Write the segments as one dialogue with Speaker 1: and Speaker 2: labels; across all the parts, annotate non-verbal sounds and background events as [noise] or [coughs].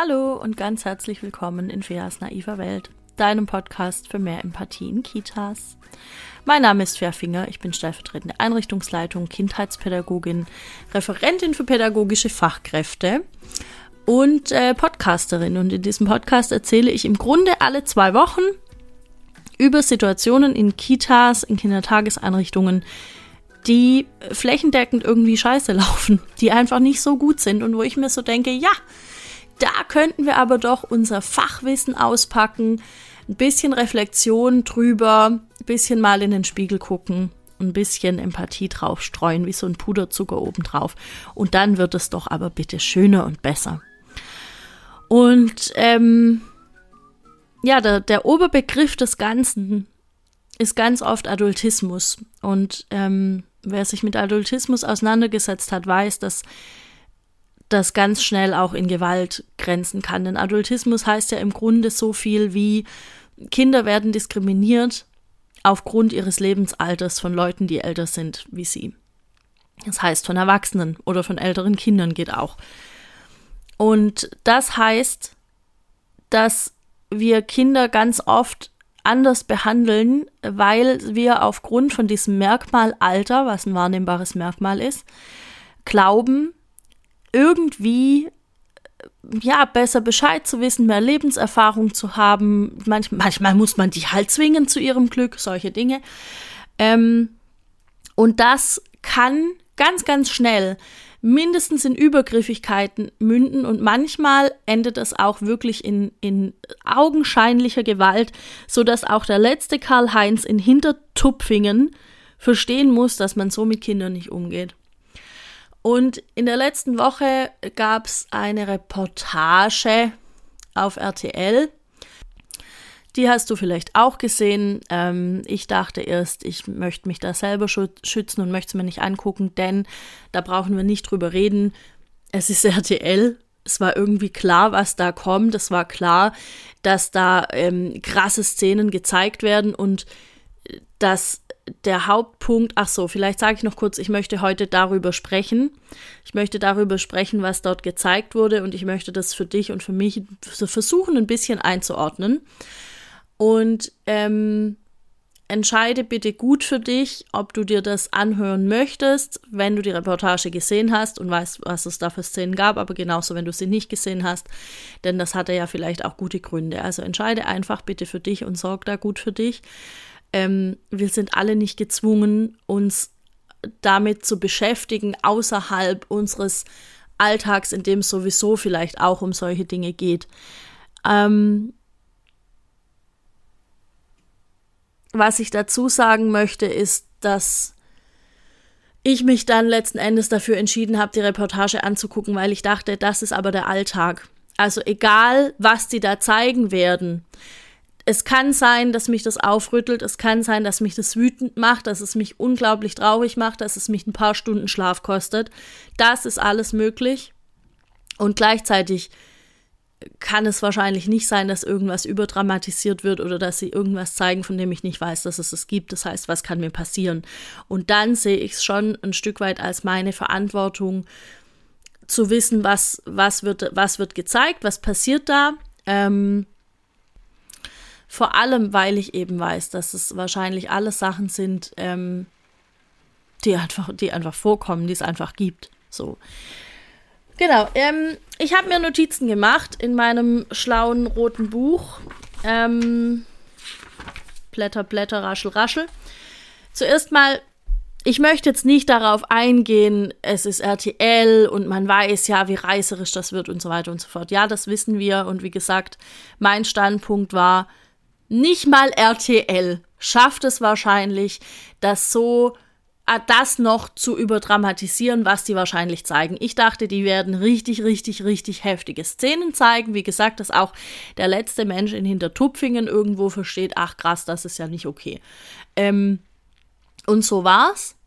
Speaker 1: Hallo und ganz herzlich willkommen in Feas naiver Welt, deinem Podcast für mehr Empathie in Kitas. Mein Name ist Fea Finger, ich bin stellvertretende Einrichtungsleitung, Kindheitspädagogin, Referentin für pädagogische Fachkräfte und äh, Podcasterin. Und in diesem Podcast erzähle ich im Grunde alle zwei Wochen über Situationen in Kitas, in Kindertageseinrichtungen, die flächendeckend irgendwie scheiße [laughs] laufen, die einfach nicht so gut sind und wo ich mir so denke, ja, da könnten wir aber doch unser Fachwissen auspacken, ein bisschen Reflexion drüber, ein bisschen mal in den Spiegel gucken, ein bisschen Empathie drauf streuen, wie so ein Puderzucker obendrauf. Und dann wird es doch aber bitte schöner und besser. Und ähm, ja, der, der Oberbegriff des Ganzen ist ganz oft Adultismus. Und ähm, wer sich mit Adultismus auseinandergesetzt hat, weiß, dass das ganz schnell auch in Gewalt grenzen kann. Denn Adultismus heißt ja im Grunde so viel wie Kinder werden diskriminiert aufgrund ihres Lebensalters von Leuten, die älter sind wie sie. Das heißt von Erwachsenen oder von älteren Kindern geht auch. Und das heißt, dass wir Kinder ganz oft anders behandeln, weil wir aufgrund von diesem Merkmal Alter, was ein wahrnehmbares Merkmal ist, glauben, irgendwie ja, besser Bescheid zu wissen, mehr Lebenserfahrung zu haben. Manch, manchmal muss man die halt zwingen zu ihrem Glück, solche Dinge. Ähm, und das kann ganz, ganz schnell mindestens in Übergriffigkeiten münden und manchmal endet das auch wirklich in, in augenscheinlicher Gewalt, sodass auch der letzte Karl-Heinz in Hintertupfingen verstehen muss, dass man so mit Kindern nicht umgeht. Und in der letzten Woche gab es eine Reportage auf RTL. Die hast du vielleicht auch gesehen. Ähm, ich dachte erst, ich möchte mich da selber schützen und möchte es mir nicht angucken, denn da brauchen wir nicht drüber reden. Es ist RTL. Es war irgendwie klar, was da kommt. Es war klar, dass da ähm, krasse Szenen gezeigt werden und äh, dass der Hauptpunkt, ach so, vielleicht sage ich noch kurz, ich möchte heute darüber sprechen. Ich möchte darüber sprechen, was dort gezeigt wurde und ich möchte das für dich und für mich versuchen, ein bisschen einzuordnen. Und ähm, entscheide bitte gut für dich, ob du dir das anhören möchtest, wenn du die Reportage gesehen hast und weißt, was es da für Szenen gab, aber genauso, wenn du sie nicht gesehen hast, denn das hatte ja vielleicht auch gute Gründe. Also entscheide einfach bitte für dich und sorg da gut für dich. Ähm, wir sind alle nicht gezwungen, uns damit zu beschäftigen, außerhalb unseres Alltags, in dem es sowieso vielleicht auch um solche Dinge geht. Ähm, was ich dazu sagen möchte, ist, dass ich mich dann letzten Endes dafür entschieden habe, die Reportage anzugucken, weil ich dachte, das ist aber der Alltag. Also egal, was die da zeigen werden, es kann sein, dass mich das aufrüttelt, es kann sein, dass mich das wütend macht, dass es mich unglaublich traurig macht, dass es mich ein paar Stunden Schlaf kostet. Das ist alles möglich. Und gleichzeitig kann es wahrscheinlich nicht sein, dass irgendwas überdramatisiert wird oder dass sie irgendwas zeigen, von dem ich nicht weiß, dass es es gibt. Das heißt, was kann mir passieren? Und dann sehe ich es schon ein Stück weit als meine Verantwortung, zu wissen, was, was, wird, was wird gezeigt, was passiert da. Ähm, vor allem, weil ich eben weiß, dass es wahrscheinlich alles Sachen sind, ähm, die, einfach, die einfach vorkommen, die es einfach gibt. So. Genau. Ähm, ich habe mir Notizen gemacht in meinem schlauen roten Buch. Ähm, Blätter, Blätter, Raschel, Raschel. Zuerst mal, ich möchte jetzt nicht darauf eingehen, es ist RTL und man weiß ja, wie reißerisch das wird und so weiter und so fort. Ja, das wissen wir. Und wie gesagt, mein Standpunkt war, nicht mal RTL schafft es wahrscheinlich, das so ah, das noch zu überdramatisieren, was die wahrscheinlich zeigen. Ich dachte, die werden richtig, richtig, richtig heftige Szenen zeigen. Wie gesagt, dass auch der letzte Mensch in Hintertupfingen irgendwo versteht, ach krass, das ist ja nicht okay. Ähm, und so war's.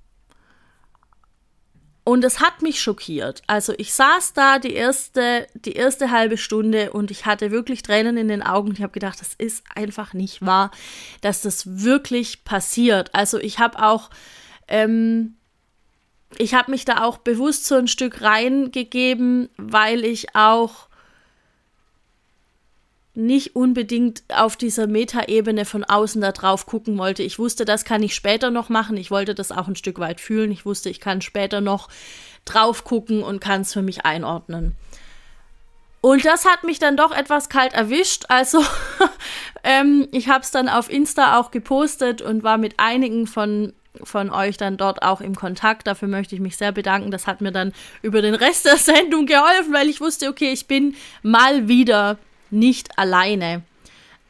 Speaker 1: Und es hat mich schockiert. Also ich saß da die erste, die erste halbe Stunde und ich hatte wirklich Tränen in den Augen. Ich habe gedacht, das ist einfach nicht wahr, dass das wirklich passiert. Also ich habe auch, ähm, ich habe mich da auch bewusst so ein Stück reingegeben, weil ich auch nicht unbedingt auf dieser Metaebene von außen da drauf gucken wollte. Ich wusste, das kann ich später noch machen. Ich wollte das auch ein Stück weit fühlen. Ich wusste, ich kann später noch drauf gucken und kann es für mich einordnen. Und das hat mich dann doch etwas kalt erwischt. Also [laughs] ähm, ich habe es dann auf Insta auch gepostet und war mit einigen von von euch dann dort auch im Kontakt. Dafür möchte ich mich sehr bedanken. Das hat mir dann über den Rest der [laughs] Sendung geholfen, weil ich wusste, okay, ich bin mal wieder nicht alleine.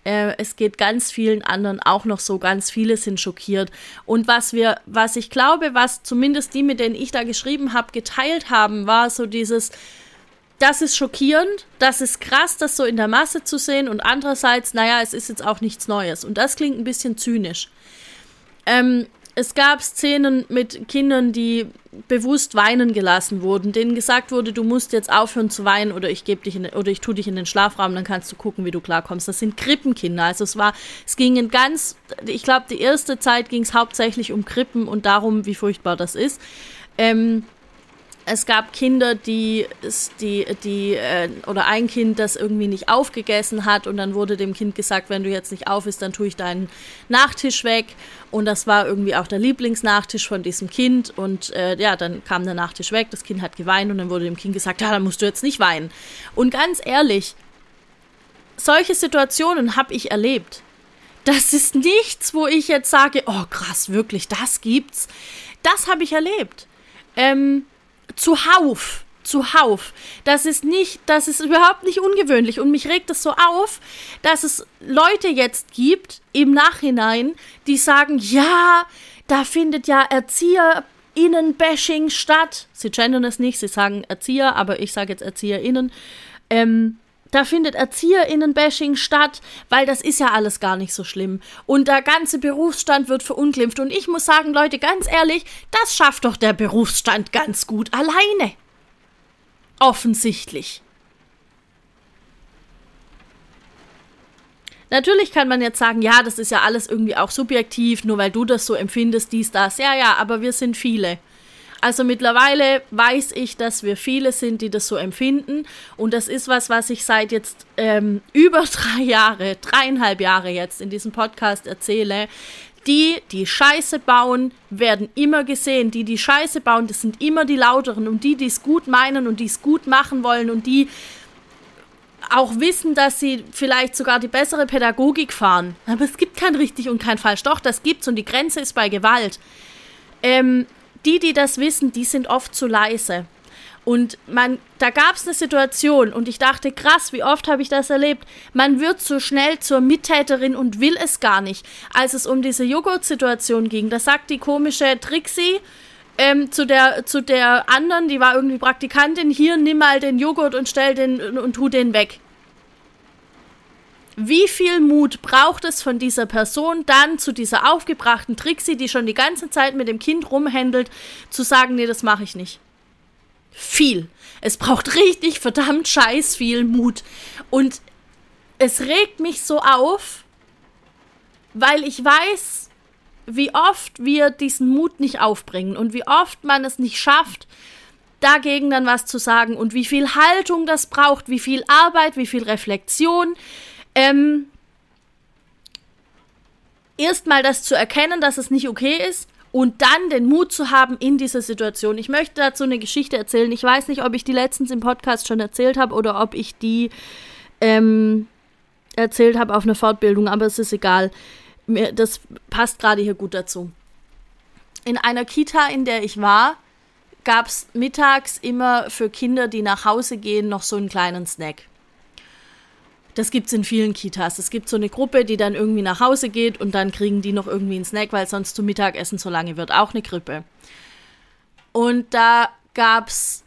Speaker 1: Äh, es geht ganz vielen anderen auch noch so, ganz viele sind schockiert. Und was wir, was ich glaube, was zumindest die, mit denen ich da geschrieben habe, geteilt haben, war so dieses, das ist schockierend, das ist krass, das so in der Masse zu sehen und andererseits, naja, es ist jetzt auch nichts Neues. Und das klingt ein bisschen zynisch. Ähm, es gab Szenen mit Kindern, die bewusst weinen gelassen wurden, denen gesagt wurde, du musst jetzt aufhören zu weinen oder ich gebe dich in, oder ich tue dich in den Schlafraum, dann kannst du gucken, wie du klarkommst. Das sind Krippenkinder. Also es war, es ging in ganz, ich glaube, die erste Zeit ging es hauptsächlich um Krippen und darum, wie furchtbar das ist. Ähm, es gab Kinder, die, die, die äh, oder ein Kind, das irgendwie nicht aufgegessen hat und dann wurde dem Kind gesagt, wenn du jetzt nicht auf isst, dann tue ich deinen Nachtisch weg und das war irgendwie auch der Lieblingsnachtisch von diesem Kind und äh, ja, dann kam der Nachtisch weg, das Kind hat geweint und dann wurde dem Kind gesagt, ja, dann musst du jetzt nicht weinen. Und ganz ehrlich, solche Situationen habe ich erlebt. Das ist nichts, wo ich jetzt sage, oh krass, wirklich, das gibt's. Das habe ich erlebt. Ähm, zuhauf. Zuhauf. Das ist nicht, das ist überhaupt nicht ungewöhnlich. Und mich regt es so auf, dass es Leute jetzt gibt im Nachhinein, die sagen, ja, da findet ja ErzieherInnen-Bashing statt. Sie gendern es nicht, sie sagen Erzieher, aber ich sage jetzt ErzieherInnen. Ähm, da findet ErzieherInnen-Bashing statt, weil das ist ja alles gar nicht so schlimm. Und der ganze Berufsstand wird verunglimpft. Und ich muss sagen, Leute, ganz ehrlich, das schafft doch der Berufsstand ganz gut alleine. Offensichtlich. Natürlich kann man jetzt sagen, ja, das ist ja alles irgendwie auch subjektiv, nur weil du das so empfindest, dies, das. Ja, ja, aber wir sind viele. Also mittlerweile weiß ich, dass wir viele sind, die das so empfinden. Und das ist was, was ich seit jetzt ähm, über [laughs] drei Jahre, dreieinhalb Jahre jetzt in diesem Podcast erzähle. Die, die Scheiße bauen, werden immer gesehen. Die, die Scheiße bauen, das sind immer die Lauteren. Und die, die es gut meinen und die es gut machen wollen und die auch wissen, dass sie vielleicht sogar die bessere Pädagogik fahren. Aber es gibt kein richtig und kein falsch. Doch, das gibt's und die Grenze ist bei Gewalt. Ähm, die, die das wissen, die sind oft zu leise. Und man, da gab es eine Situation und ich dachte, krass, wie oft habe ich das erlebt? Man wird so schnell zur Mittäterin und will es gar nicht. Als es um diese Joghurt-Situation ging, da sagt die komische Trixie ähm, zu, der, zu der anderen, die war irgendwie Praktikantin, hier nimm mal den Joghurt und stell den und, und tu den weg. Wie viel Mut braucht es von dieser Person dann zu dieser aufgebrachten Trixie, die schon die ganze Zeit mit dem Kind rumhändelt, zu sagen, nee, das mache ich nicht? Viel. Es braucht richtig verdammt scheiß viel Mut. Und es regt mich so auf, weil ich weiß, wie oft wir diesen Mut nicht aufbringen und wie oft man es nicht schafft, dagegen dann was zu sagen und wie viel Haltung das braucht, wie viel Arbeit, wie viel Reflexion, ähm, erstmal das zu erkennen, dass es nicht okay ist und dann den Mut zu haben in dieser Situation. Ich möchte dazu eine Geschichte erzählen. Ich weiß nicht, ob ich die letztens im Podcast schon erzählt habe oder ob ich die ähm, erzählt habe auf einer Fortbildung, aber es ist egal. Das passt gerade hier gut dazu. In einer Kita, in der ich war, gab es mittags immer für Kinder, die nach Hause gehen, noch so einen kleinen Snack. Das gibt es in vielen Kitas. Es gibt so eine Gruppe, die dann irgendwie nach Hause geht und dann kriegen die noch irgendwie einen Snack, weil sonst zum Mittagessen so lange wird. Auch eine Krippe. Und da gab es,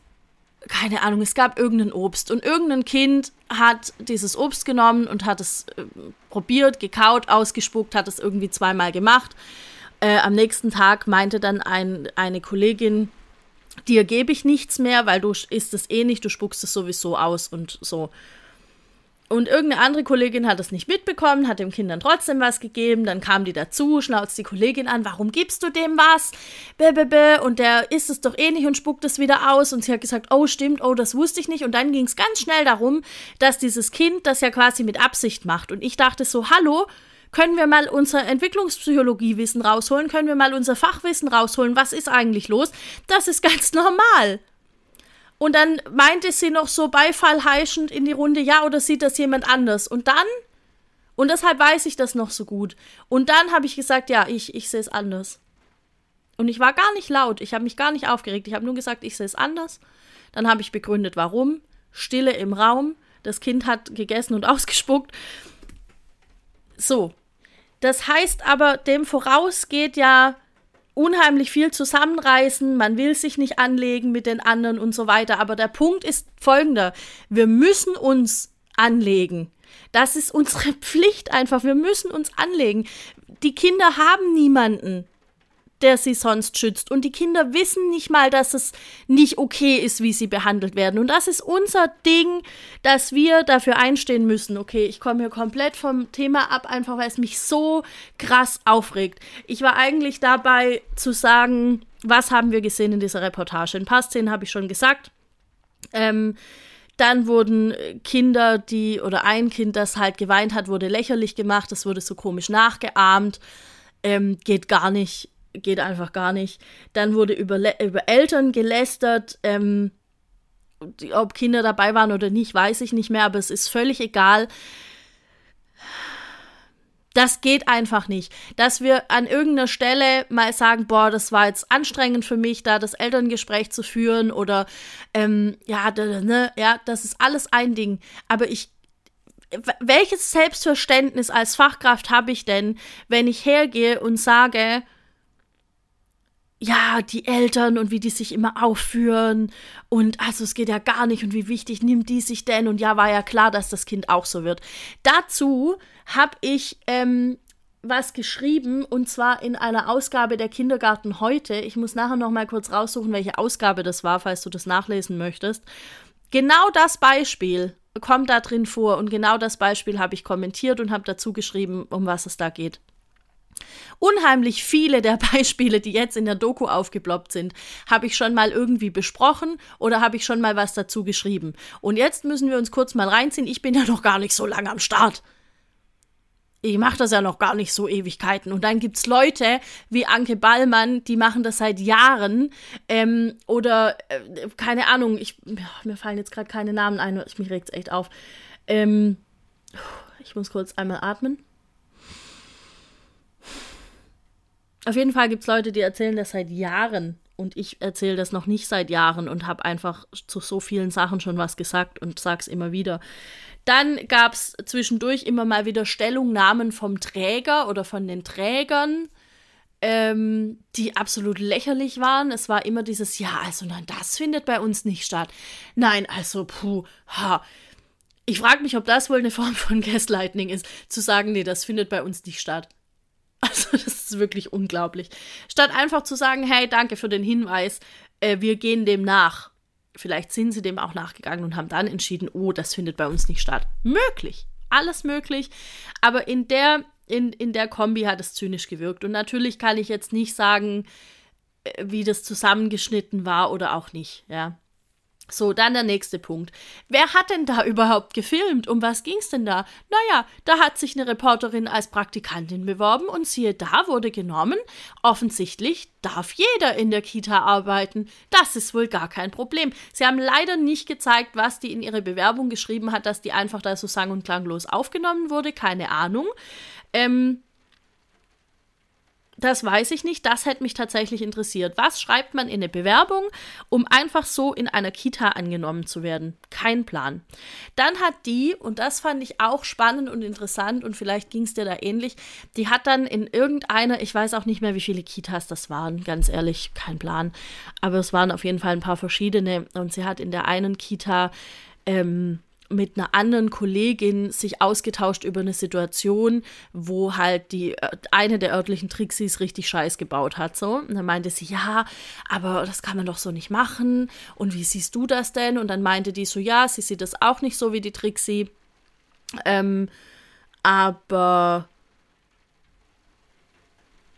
Speaker 1: keine Ahnung, es gab irgendein Obst. Und irgendein Kind hat dieses Obst genommen und hat es äh, probiert, gekaut, ausgespuckt, hat es irgendwie zweimal gemacht. Äh, am nächsten Tag meinte dann ein, eine Kollegin, dir gebe ich nichts mehr, weil du isst es eh nicht, du spuckst es sowieso aus und so. Und irgendeine andere Kollegin hat das nicht mitbekommen, hat dem Kind dann trotzdem was gegeben. Dann kam die dazu, schnauzt die Kollegin an, warum gibst du dem was? Bäh, Und der isst es doch eh nicht und spuckt es wieder aus. Und sie hat gesagt, oh stimmt, oh, das wusste ich nicht. Und dann ging es ganz schnell darum, dass dieses Kind das ja quasi mit Absicht macht. Und ich dachte so, hallo, können wir mal unser Entwicklungspsychologiewissen rausholen? Können wir mal unser Fachwissen rausholen? Was ist eigentlich los? Das ist ganz [laughs] normal. Und dann meinte sie noch so beifallheischend in die Runde, ja, oder sieht das jemand anders? Und dann, und deshalb weiß ich das noch so gut. Und dann habe ich gesagt, ja, ich, ich sehe es anders. Und ich war gar nicht laut, ich habe mich gar nicht aufgeregt, ich habe nur gesagt, ich sehe es anders. Dann habe ich begründet, warum. Stille im Raum, das Kind hat gegessen und [laughs] ausgespuckt. So. Das heißt aber, dem vorausgeht ja unheimlich viel zusammenreißen, man will sich nicht anlegen mit den anderen und so weiter. Aber der Punkt ist folgender. Wir müssen uns anlegen. Das ist unsere [laughs] Pflicht einfach. Wir müssen uns anlegen. Die Kinder haben niemanden, der sie sonst schützt. Und die Kinder wissen nicht mal, dass es nicht okay ist, wie sie behandelt werden. Und das ist unser Ding, dass wir dafür einstehen müssen. Okay, ich komme hier komplett vom Thema ab, einfach weil es mich so krass aufregt. Ich war eigentlich dabei zu sagen, was haben wir gesehen in dieser Reportage? Ein paar Szenen habe ich schon gesagt. Ähm, dann wurden Kinder, die, oder ein Kind, das halt geweint hat, wurde lächerlich gemacht, das wurde so komisch nachgeahmt. Ähm, geht gar nicht geht einfach gar nicht. Dann wurde über, über Eltern gelästert. Ähm, ob Kinder dabei waren oder nicht, weiß ich nicht mehr, aber es ist völlig egal. Das geht einfach nicht. Dass wir an irgendeiner Stelle mal sagen, boah, das war jetzt anstrengend für mich, da das Elterngespräch zu führen oder ähm, ja, ne, ja, das ist alles ein Ding. Aber ich welches Selbstverständnis als Fachkraft habe ich denn, wenn ich hergehe und sage, ja, die Eltern und wie die sich immer aufführen und also es geht ja gar nicht und wie wichtig nimmt die sich denn und ja, war ja klar, dass das Kind auch so wird. Dazu habe ich ähm, was geschrieben und zwar in einer Ausgabe der Kindergarten heute. Ich muss nachher noch mal kurz raussuchen, welche Ausgabe das war, falls du das nachlesen möchtest. Genau das Beispiel kommt da drin vor und genau das Beispiel habe ich kommentiert und habe dazu geschrieben, um was es da geht. Unheimlich viele der [laughs] Beispiele, die jetzt in der Doku aufgeploppt sind, habe ich schon mal irgendwie besprochen oder habe ich schon mal was dazu geschrieben. Und jetzt müssen wir uns kurz mal reinziehen. Ich bin ja noch gar nicht so lange am Start. Ich mache das ja noch gar nicht so Ewigkeiten. Und dann gibt es Leute wie Anke Ballmann, die machen das seit Jahren. Ähm, oder, äh, keine Ahnung, ich, mir fallen jetzt gerade keine Namen ein, mich regt es echt auf. Ähm, ich muss kurz einmal atmen. Auf jeden Fall gibt es Leute, die erzählen das seit Jahren. Und ich erzähle das noch nicht seit Jahren und habe einfach zu so vielen Sachen schon was gesagt und sag's immer wieder. Dann gab es zwischendurch immer mal wieder Stellungnahmen vom Träger oder von den Trägern, ähm, die absolut lächerlich waren. Es war immer dieses, ja, also nein, das findet bei uns nicht statt. Nein, also, puh, ha. Ich frage mich, ob das wohl eine Form von [laughs] Gaslighting ist, zu sagen, nee, das findet bei uns nicht statt. Also das ist wirklich unglaublich. Statt einfach zu sagen, hey, danke für den Hinweis, äh, wir gehen dem nach. Vielleicht sind sie dem auch nachgegangen und haben dann entschieden, oh, das findet bei uns nicht statt. Möglich. Alles möglich. Aber in der, in, in der Kombi hat es zynisch gewirkt. Und natürlich kann ich jetzt nicht sagen, äh, wie das zusammengeschnitten war oder auch nicht, ja. So, dann der nächste Punkt. Wer hat denn da [laughs] überhaupt gefilmt? Um was ging's denn da? Naja, da hat sich eine Reporterin als Praktikantin beworben und siehe da wurde genommen. Offensichtlich darf jeder in der Kita arbeiten. Das ist wohl gar kein Problem. Sie haben leider nicht gezeigt, was die in ihre Bewerbung geschrieben hat, dass die einfach da so sang- und klanglos aufgenommen wurde. Keine Ahnung. Ähm, das weiß ich nicht. Das hätte mich tatsächlich interessiert. Was schreibt man in eine Bewerbung, um einfach so in einer Kita angenommen zu werden? Kein Plan. Dann hat die, und das fand ich auch spannend und interessant, und vielleicht ging es dir da ähnlich, die hat dann in irgendeiner, ich weiß auch nicht mehr, wie viele Kitas das waren, ganz ehrlich, kein Plan. Aber es waren auf jeden Fall ein paar verschiedene. Und sie hat in der einen Kita ähm, mit einer anderen Kollegin sich ausgetauscht über eine Situation, wo halt die äh, eine der örtlichen Trixis richtig Scheiß gebaut hat. So. Und dann meinte sie, ja, aber das kann man doch so nicht machen. Und wie siehst du das denn? Und dann meinte die so, ja, sie sieht das auch nicht so wie die Trixie. Ähm, aber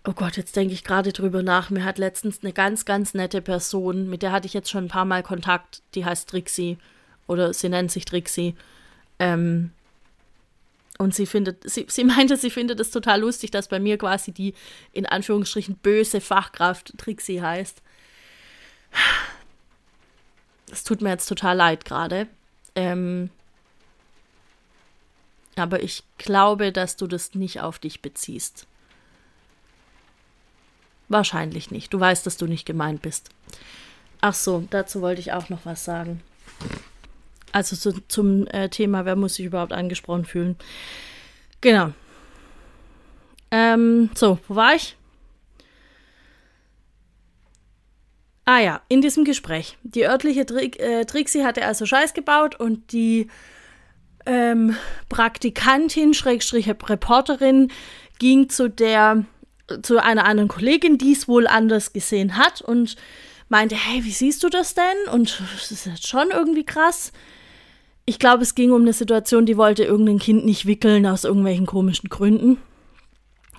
Speaker 1: Oh Gott, jetzt denke ich gerade drüber nach. Mir hat letztens eine ganz, ganz nette Person, mit der hatte ich jetzt schon ein paar Mal Kontakt, die heißt Trixie. Oder sie nennt sich Trixie. Ähm, und sie findet, sie, sie meinte, sie findet es total lustig, dass bei mir quasi die in Anführungsstrichen böse Fachkraft Trixie heißt. Es tut mir jetzt total leid gerade. Ähm, aber ich glaube, dass du das nicht auf dich beziehst. Wahrscheinlich nicht. Du weißt, dass du nicht gemeint bist. Ach so, dazu wollte ich auch noch was sagen. Also zu, zum äh, Thema, wer muss sich überhaupt angesprochen fühlen. Genau. Ähm, so, wo war ich? Ah ja, in diesem Gespräch. Die örtliche Tri äh, Trixie hatte also Scheiß gebaut und die ähm, Praktikantin, Schrägstrich Reporterin, ging zu der zu einer anderen Kollegin, die es wohl anders gesehen hat und meinte, hey, wie siehst du das denn? Und das ist jetzt schon irgendwie krass. Ich glaube, es ging um eine Situation, die wollte irgendein Kind nicht wickeln aus irgendwelchen komischen Gründen.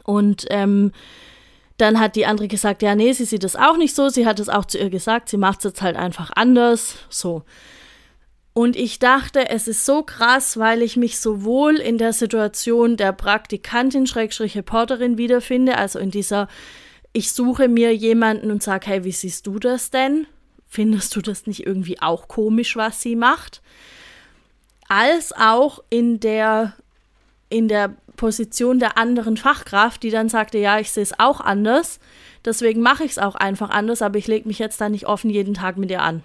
Speaker 1: Und ähm, dann hat die andere gesagt, ja, nee, sie sieht das auch nicht so. Sie hat es auch zu ihr gesagt, sie macht es jetzt halt einfach anders. So. Und ich dachte, es ist so krass, weil ich mich sowohl in der Situation der Praktikantin, Schrägstrich Reporterin wiederfinde, also in dieser, ich suche mir jemanden und sage, hey, wie siehst du das denn? Findest du das nicht irgendwie auch komisch, was sie macht? Als auch in der, in der Position der anderen Fachkraft, die dann sagte, ja, ich sehe es auch anders, deswegen mache ich es auch einfach anders, aber ich lege mich jetzt da nicht offen jeden Tag mit ihr an.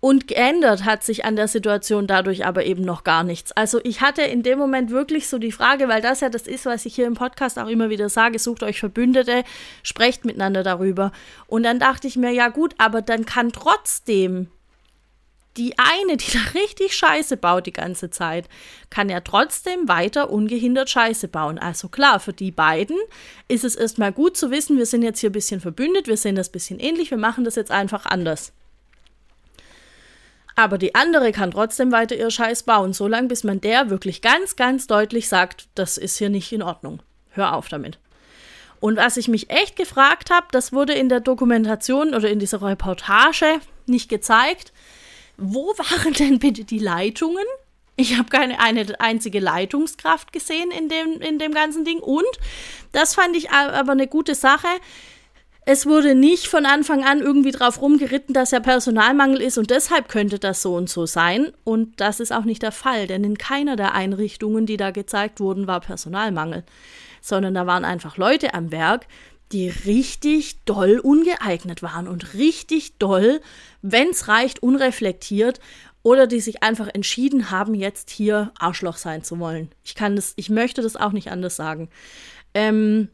Speaker 1: Und geändert hat sich an der Situation dadurch aber eben noch gar nichts. Also ich hatte in dem Moment wirklich so die Frage, weil das ja das ist, was ich hier im Podcast auch immer wieder sage, sucht euch Verbündete, sprecht miteinander darüber. Und dann dachte ich mir, ja gut, aber dann kann trotzdem die eine, die [laughs] da richtig Scheiße baut die ganze Zeit, kann ja trotzdem weiter ungehindert Scheiße bauen. Also klar, für die beiden ist es erstmal gut zu wissen, wir sind jetzt hier ein bisschen verbündet, wir sehen das ein bisschen ähnlich, wir machen das jetzt einfach anders. Aber die andere kann trotzdem weiter ihr Scheiß bauen, solange bis man der wirklich ganz, ganz deutlich sagt, das ist hier nicht in Ordnung. Hör auf damit. Und was ich mich echt gefragt habe, das wurde in der Dokumentation oder in dieser Reportage nicht gezeigt. Wo waren [laughs] denn bitte die Leitungen? Ich habe keine eine einzige Leitungskraft gesehen in dem, in dem ganzen Ding. Und das fand ich aber eine gute Sache. Es wurde nicht von Anfang an irgendwie drauf rumgeritten, dass ja Personalmangel ist und deshalb könnte das so und so sein. Und das ist auch nicht der Fall, denn in keiner der Einrichtungen, die da gezeigt wurden, war Personalmangel, sondern da waren einfach Leute am Werk, die richtig doll ungeeignet waren und richtig doll, wenn es reicht, unreflektiert oder die sich einfach entschieden haben, jetzt hier Arschloch sein zu wollen. Ich kann das, ich möchte das auch nicht anders sagen. Ähm,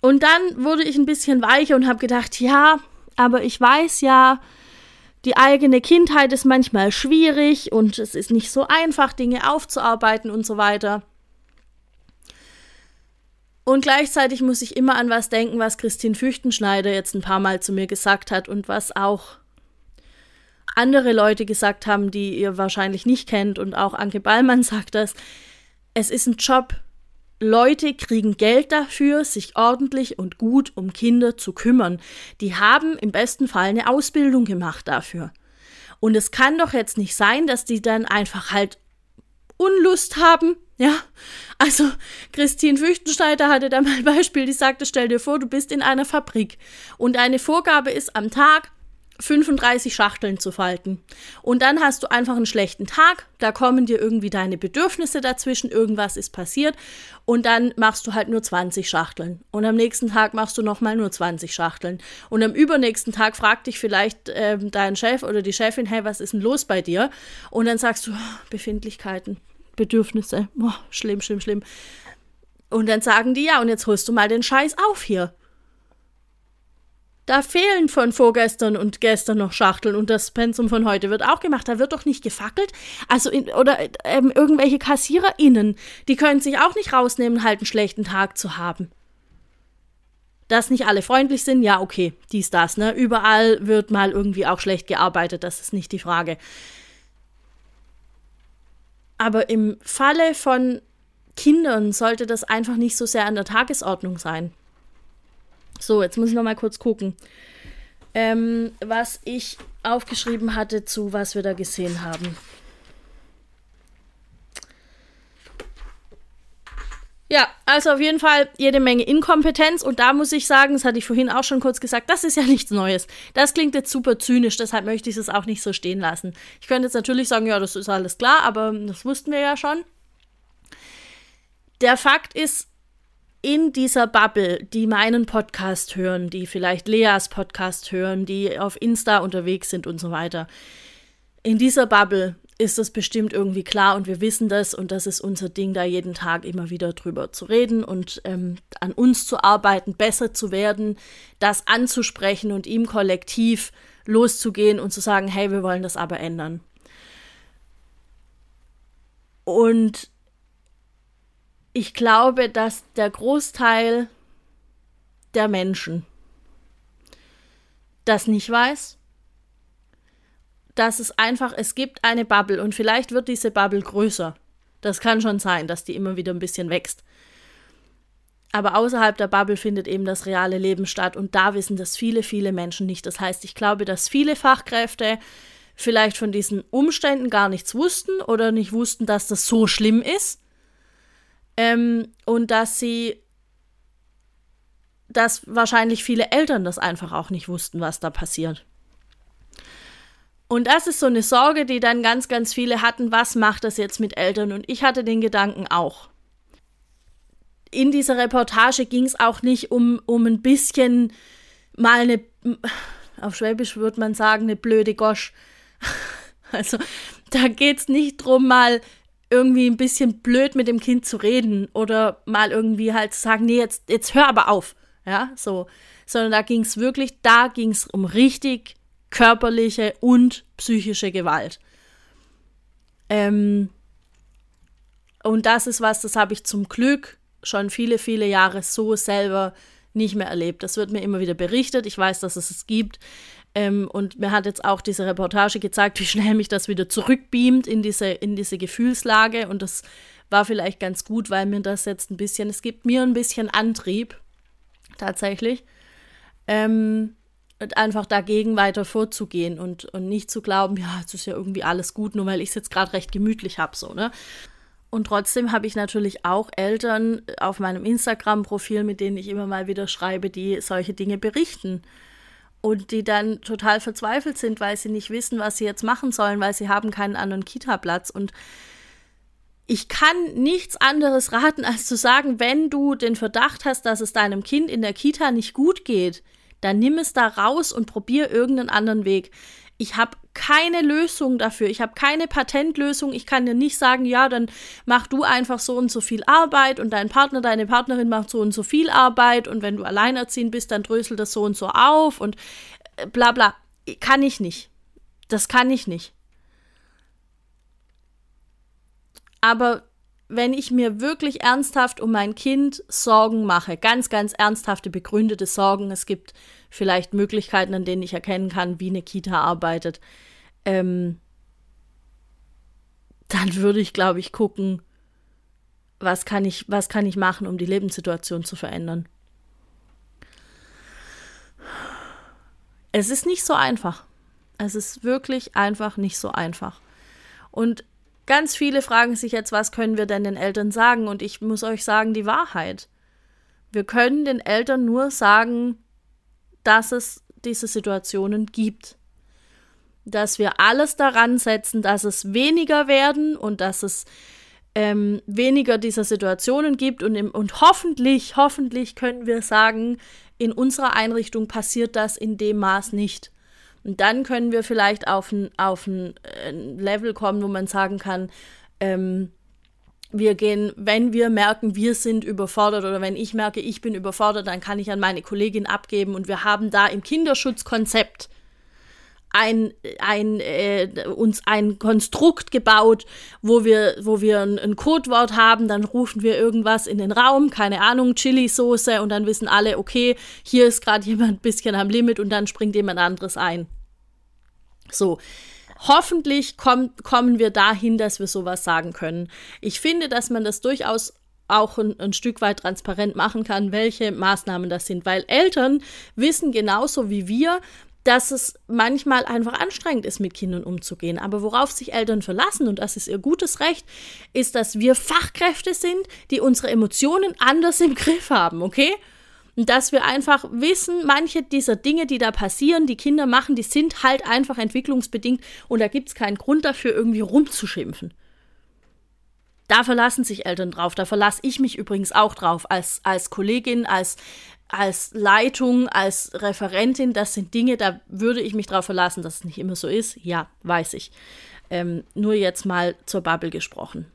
Speaker 1: Und dann wurde ich ein bisschen weicher und habe gedacht, ja, aber ich weiß ja, die eigene Kindheit ist manchmal schwierig und es ist nicht so einfach, Dinge aufzuarbeiten und so weiter. Und gleichzeitig muss ich immer an was denken, was Christine Füchtenschneider jetzt ein paar Mal zu mir gesagt hat und was auch andere Leute gesagt haben, die ihr wahrscheinlich nicht kennt und auch Anke Ballmann [laughs] sagt das. Es ist ein Job, Leute kriegen Geld dafür, sich ordentlich und gut um Kinder zu kümmern. Die haben im besten Fall eine Ausbildung gemacht dafür. Und es kann doch jetzt nicht sein, dass die dann einfach halt Unlust haben, ja. Also, Christine Füchtenschneider hatte da mal ein Beispiel, die sagte, stell dir vor, du bist in einer Fabrik und eine Vorgabe ist am Tag 35 Schachteln zu falten. Und dann hast du einfach einen schlechten Tag, da kommen dir irgendwie deine Bedürfnisse dazwischen, irgendwas ist passiert und dann machst du halt nur 20 Schachteln. Und am nächsten Tag machst du nochmal nur 20 Schachteln. Und am übernächsten Tag fragt dich vielleicht äh, dein Chef oder die Chefin, hey, was ist denn los bei dir? Und dann sagst du, oh, Befindlichkeiten, Bedürfnisse, oh, schlimm, schlimm, schlimm. Und dann sagen die, ja, und jetzt holst du mal den Scheiß auf hier. Da fehlen von vorgestern und gestern noch Schachteln und das Pensum von heute wird auch gemacht. Da wird doch nicht gefackelt. Also, in, oder ähm, irgendwelche KassiererInnen, die können sich auch nicht rausnehmen, halt einen schlechten Tag zu haben. Dass nicht alle freundlich sind, ja, okay, dies, das, ne? Überall wird mal irgendwie auch schlecht gearbeitet, das ist nicht die Frage. Aber im Falle von Kindern sollte das einfach nicht so sehr an der Tagesordnung sein. So, jetzt muss ich noch mal kurz gucken, ähm, was ich aufgeschrieben hatte zu was wir da gesehen haben. Ja, also auf jeden Fall jede Menge Inkompetenz und da muss ich sagen, das hatte ich vorhin auch schon kurz gesagt, das ist ja [laughs] nichts Neues. Das klingt jetzt super zynisch, deshalb möchte ich es auch nicht so stehen lassen. Ich könnte jetzt natürlich sagen, ja, das ist alles klar, aber das wussten wir ja schon. Der Fakt ist, in dieser Bubble, die meinen Podcast hören, die vielleicht Leas Podcast hören, die auf Insta unterwegs sind und so weiter, in dieser Bubble ist das bestimmt irgendwie klar und wir wissen das und das ist unser Ding, da jeden Tag immer wieder drüber zu reden und ähm, an uns zu arbeiten, besser zu werden, das anzusprechen und ihm kollektiv loszugehen und zu sagen, hey, wir wollen das aber ändern. Und ich glaube, dass der Großteil der Menschen das nicht weiß dass es einfach, es gibt eine Bubble und vielleicht wird diese Bubble größer. Das kann schon sein, dass die immer wieder ein bisschen wächst. Aber außerhalb der Bubble findet eben das reale Leben statt und da wissen das viele, viele Menschen nicht. Das heißt, ich glaube, dass viele Fachkräfte vielleicht von diesen Umständen gar nichts wussten oder nicht wussten, dass das so schlimm ist. Ähm, und dass sie, dass wahrscheinlich viele Eltern das einfach auch nicht wussten, was da passiert. Und das ist so eine Sorge, die dann ganz, ganz viele hatten, was macht das jetzt mit Eltern? Und ich hatte den Gedanken auch. In dieser Reportage ging es auch nicht um, um ein bisschen mal eine, auf Schwäbisch würde man sagen, eine blöde Gosch. [laughs] Also da geht es nicht drum, mal irgendwie ein bisschen blöd mit dem Kind zu reden oder mal irgendwie halt zu sagen, nee, jetzt, jetzt hör aber auf. Ja, so. Sondern da ging es wirklich, da ging es um richtig körperliche und psychische Gewalt. Ähm, und das ist was, das habe ich zum Glück schon viele, viele Jahre so selber nicht mehr erlebt. Das wird mir immer wieder berichtet. Ich weiß, dass es es gibt. Ähm, und mir hat jetzt auch diese Reportage gezeigt, wie schnell mich das wieder zurückbeamt in diese, in diese Gefühlslage. Und das war vielleicht ganz gut, weil mir das jetzt ein bisschen, es gibt mir ein bisschen Antrieb, tatsächlich. Ähm, einfach dagegen weiter vorzugehen und, und nicht zu glauben, ja, es ist ja irgendwie alles gut, nur weil ich es jetzt gerade recht gemütlich habe, so, ne? Und trotzdem habe ich natürlich auch Eltern auf meinem Instagram-Profil, mit denen ich immer mal wieder schreibe, die solche Dinge berichten. Und die dann total verzweifelt sind, weil sie nicht wissen, was sie jetzt machen sollen, weil sie haben keinen anderen Kita-Platz. Und ich kann nichts anderes raten, als zu sagen, wenn du den Verdacht hast, dass es deinem Kind in der Kita nicht gut geht, dann nimm es da raus und probier irgendeinen anderen Weg. Ich habe keine Lösung dafür. Ich habe keine Patentlösung. Ich kann dir nicht sagen, ja, dann mach du einfach so und so viel Arbeit und dein Partner, deine Partnerin macht so und so viel Arbeit und wenn du alleinerziehend bist, dann dröselt das so und so auf und äh, bla bla. Kann ich nicht. Das kann ich nicht. Aber wenn ich mir wirklich ernsthaft um mein Kind Sorgen mache, ganz, ganz ernsthafte, begründete Sorgen, es gibt vielleicht Möglichkeiten, an denen ich erkennen kann, wie eine Kita arbeitet, ähm, dann würde ich, glaube ich, gucken, was kann ich, was kann ich machen, um die Lebenssituation zu verändern. Es ist nicht so einfach. Es ist wirklich einfach nicht so einfach. Und Ganz viele fragen sich jetzt, was können wir denn den Eltern sagen? Und ich muss euch sagen, die Wahrheit. Wir können den Eltern nur sagen, dass es diese Situationen gibt. Dass wir alles daran setzen, dass es weniger werden und dass es ähm, weniger dieser Situationen gibt. Und, im, und hoffentlich, hoffentlich können wir sagen, in unserer Einrichtung passiert das in dem Maß nicht. Und dann können wir vielleicht auf ein, auf ein, äh, Level kommen, wo man sagen kann, ähm, wir gehen, wenn wir merken, wir sind überfordert oder wenn ich merke, ich bin überfordert, dann kann ich an meine Kollegin abgeben und wir haben da im Kinderschutzkonzept ein, ein, äh, uns ein Konstrukt gebaut, wo wir, wo wir ein, ein Codewort haben, dann rufen wir irgendwas in den Raum, keine Ahnung, Chili-Soße und dann wissen alle, okay, hier ist gerade [laughs] jemand ein bisschen am Limit und dann springt jemand anderes ein. So. Hoffentlich kommt, kommen wir dahin, dass wir sowas sagen können. Ich finde, dass man das durchaus auch ein, ein, Stück weit transparent machen kann, welche Maßnahmen das sind, weil Eltern wissen genauso wie wir, dass es manchmal einfach anstrengend ist, mit Kindern umzugehen. Aber worauf sich Eltern verlassen, und das ist ihr gutes Recht, ist, dass wir Fachkräfte sind, die unsere Emotionen anders im Griff haben, okay? Und dass wir einfach wissen, manche dieser Dinge, die da passieren, die Kinder machen, die sind halt einfach entwicklungsbedingt und da gibt es keinen Grund dafür, irgendwie rumzuschimpfen. Da verlassen sich Eltern drauf. Da verlasse ich mich übrigens auch drauf als, als Kollegin, als als Leitung, als Referentin, das sind Dinge, da würde ich mich darauf verlassen, dass es nicht immer so ist. Ja, weiß ich. Ähm, nur jetzt mal zur Bubble gesprochen.